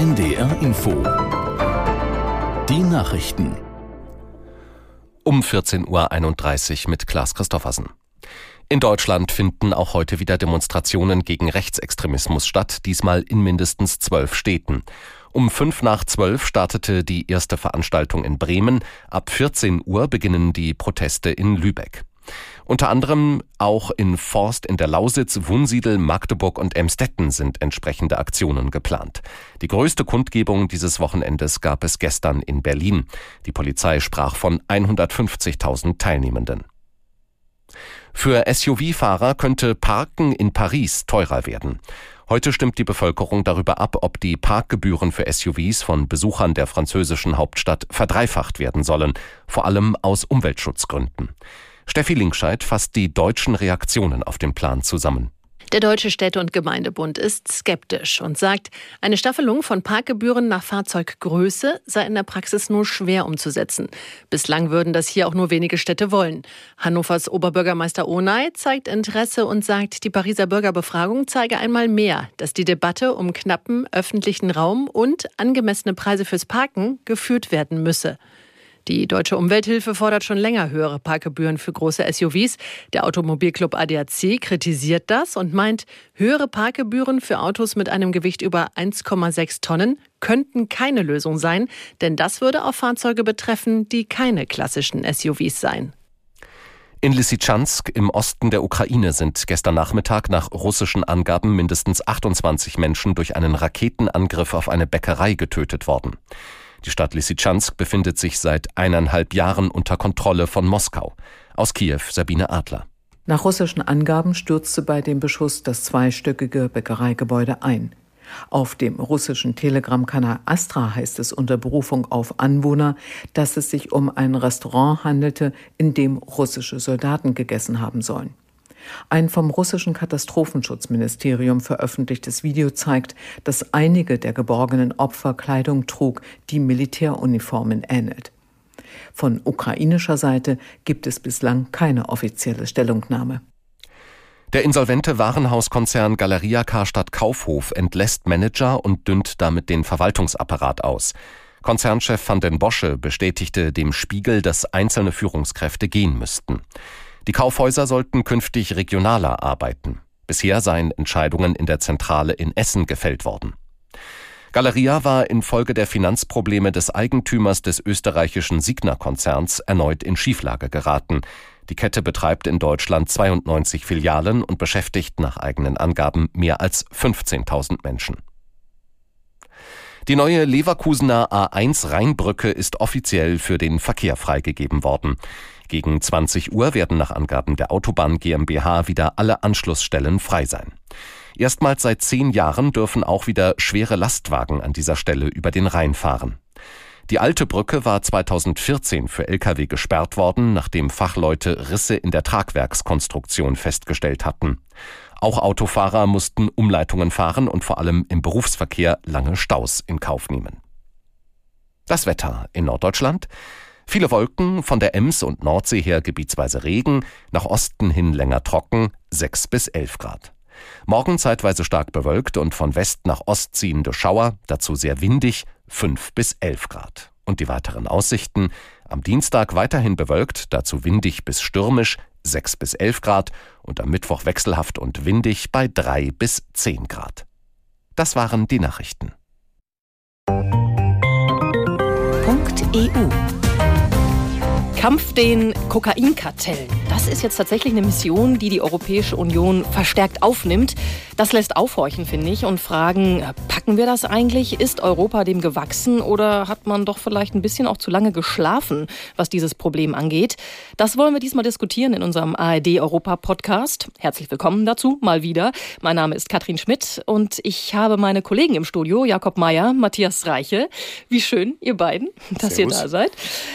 NDR Info. Die Nachrichten. Um 14.31 Uhr mit Klaas Christoffersen. In Deutschland finden auch heute wieder Demonstrationen gegen Rechtsextremismus statt, diesmal in mindestens zwölf Städten. Um fünf nach zwölf startete die erste Veranstaltung in Bremen. Ab 14 Uhr beginnen die Proteste in Lübeck. Unter anderem auch in Forst in der Lausitz, Wunsiedel, Magdeburg und Emstetten sind entsprechende Aktionen geplant. Die größte Kundgebung dieses Wochenendes gab es gestern in Berlin. Die Polizei sprach von 150.000 Teilnehmenden. Für SUV-Fahrer könnte Parken in Paris teurer werden. Heute stimmt die Bevölkerung darüber ab, ob die Parkgebühren für SUVs von Besuchern der französischen Hauptstadt verdreifacht werden sollen, vor allem aus Umweltschutzgründen. Steffi Linkscheid fasst die deutschen Reaktionen auf den Plan zusammen. Der Deutsche Städte- und Gemeindebund ist skeptisch und sagt, eine Staffelung von Parkgebühren nach Fahrzeuggröße sei in der Praxis nur schwer umzusetzen. Bislang würden das hier auch nur wenige Städte wollen. Hannovers Oberbürgermeister Onay zeigt Interesse und sagt, die Pariser Bürgerbefragung zeige einmal mehr, dass die Debatte um knappen öffentlichen Raum und angemessene Preise fürs Parken geführt werden müsse. Die Deutsche Umwelthilfe fordert schon länger höhere Parkgebühren für große SUVs. Der Automobilclub ADAC kritisiert das und meint, höhere Parkgebühren für Autos mit einem Gewicht über 1,6 Tonnen könnten keine Lösung sein, denn das würde auch Fahrzeuge betreffen, die keine klassischen SUVs seien. In Lysychansk im Osten der Ukraine sind gestern Nachmittag nach russischen Angaben mindestens 28 Menschen durch einen Raketenangriff auf eine Bäckerei getötet worden. Die Stadt Lysychansk befindet sich seit eineinhalb Jahren unter Kontrolle von Moskau. Aus Kiew Sabine Adler. Nach russischen Angaben stürzte bei dem Beschuss das zweistöckige Bäckereigebäude ein. Auf dem russischen Telegram-Kanal Astra heißt es unter Berufung auf Anwohner, dass es sich um ein Restaurant handelte, in dem russische Soldaten gegessen haben sollen. Ein vom russischen Katastrophenschutzministerium veröffentlichtes Video zeigt, dass einige der geborgenen Opfer Kleidung trug, die Militäruniformen ähnelt. Von ukrainischer Seite gibt es bislang keine offizielle Stellungnahme. Der insolvente Warenhauskonzern Galeria Karstadt Kaufhof entlässt Manager und dünnt damit den Verwaltungsapparat aus. Konzernchef van den Bosche bestätigte dem Spiegel, dass einzelne Führungskräfte gehen müssten. Die Kaufhäuser sollten künftig regionaler arbeiten. Bisher seien Entscheidungen in der Zentrale in Essen gefällt worden. Galeria war infolge der Finanzprobleme des Eigentümers des österreichischen Signa-Konzerns erneut in Schieflage geraten. Die Kette betreibt in Deutschland 92 Filialen und beschäftigt nach eigenen Angaben mehr als 15.000 Menschen. Die neue Leverkusener A1 Rheinbrücke ist offiziell für den Verkehr freigegeben worden. Gegen 20 Uhr werden nach Angaben der Autobahn GmbH wieder alle Anschlussstellen frei sein. Erstmals seit zehn Jahren dürfen auch wieder schwere Lastwagen an dieser Stelle über den Rhein fahren. Die alte Brücke war 2014 für Lkw gesperrt worden, nachdem Fachleute Risse in der Tragwerkskonstruktion festgestellt hatten. Auch Autofahrer mussten Umleitungen fahren und vor allem im Berufsverkehr lange Staus in Kauf nehmen. Das Wetter in Norddeutschland. Viele Wolken, von der Ems und Nordsee her gebietsweise Regen, nach Osten hin länger trocken, 6 bis 11 Grad. Morgen zeitweise stark bewölkt und von West nach Ost ziehende Schauer, dazu sehr windig, 5 bis 11 Grad. Und die weiteren Aussichten, am Dienstag weiterhin bewölkt, dazu windig bis stürmisch, 6 bis 11 Grad und am Mittwoch wechselhaft und windig bei 3 bis 10 Grad. Das waren die Nachrichten. Punkt EU Kampf den Kokainkartellen. Das ist jetzt tatsächlich eine Mission, die die Europäische Union verstärkt aufnimmt. Das lässt aufhorchen, finde ich, und fragen, packen wir das eigentlich? Ist Europa dem gewachsen oder hat man doch vielleicht ein bisschen auch zu lange geschlafen, was dieses Problem angeht? Das wollen wir diesmal diskutieren in unserem ARD Europa Podcast. Herzlich willkommen dazu, mal wieder. Mein Name ist Katrin Schmidt und ich habe meine Kollegen im Studio, Jakob Meyer, Matthias Reiche. Wie schön, ihr beiden, dass Servus. ihr da seid.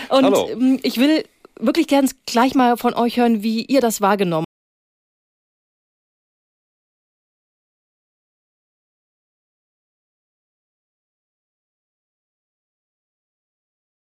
Und Hallo. Ähm, ich will wirklich gern gleich mal von euch hören, wie ihr das wahrgenommen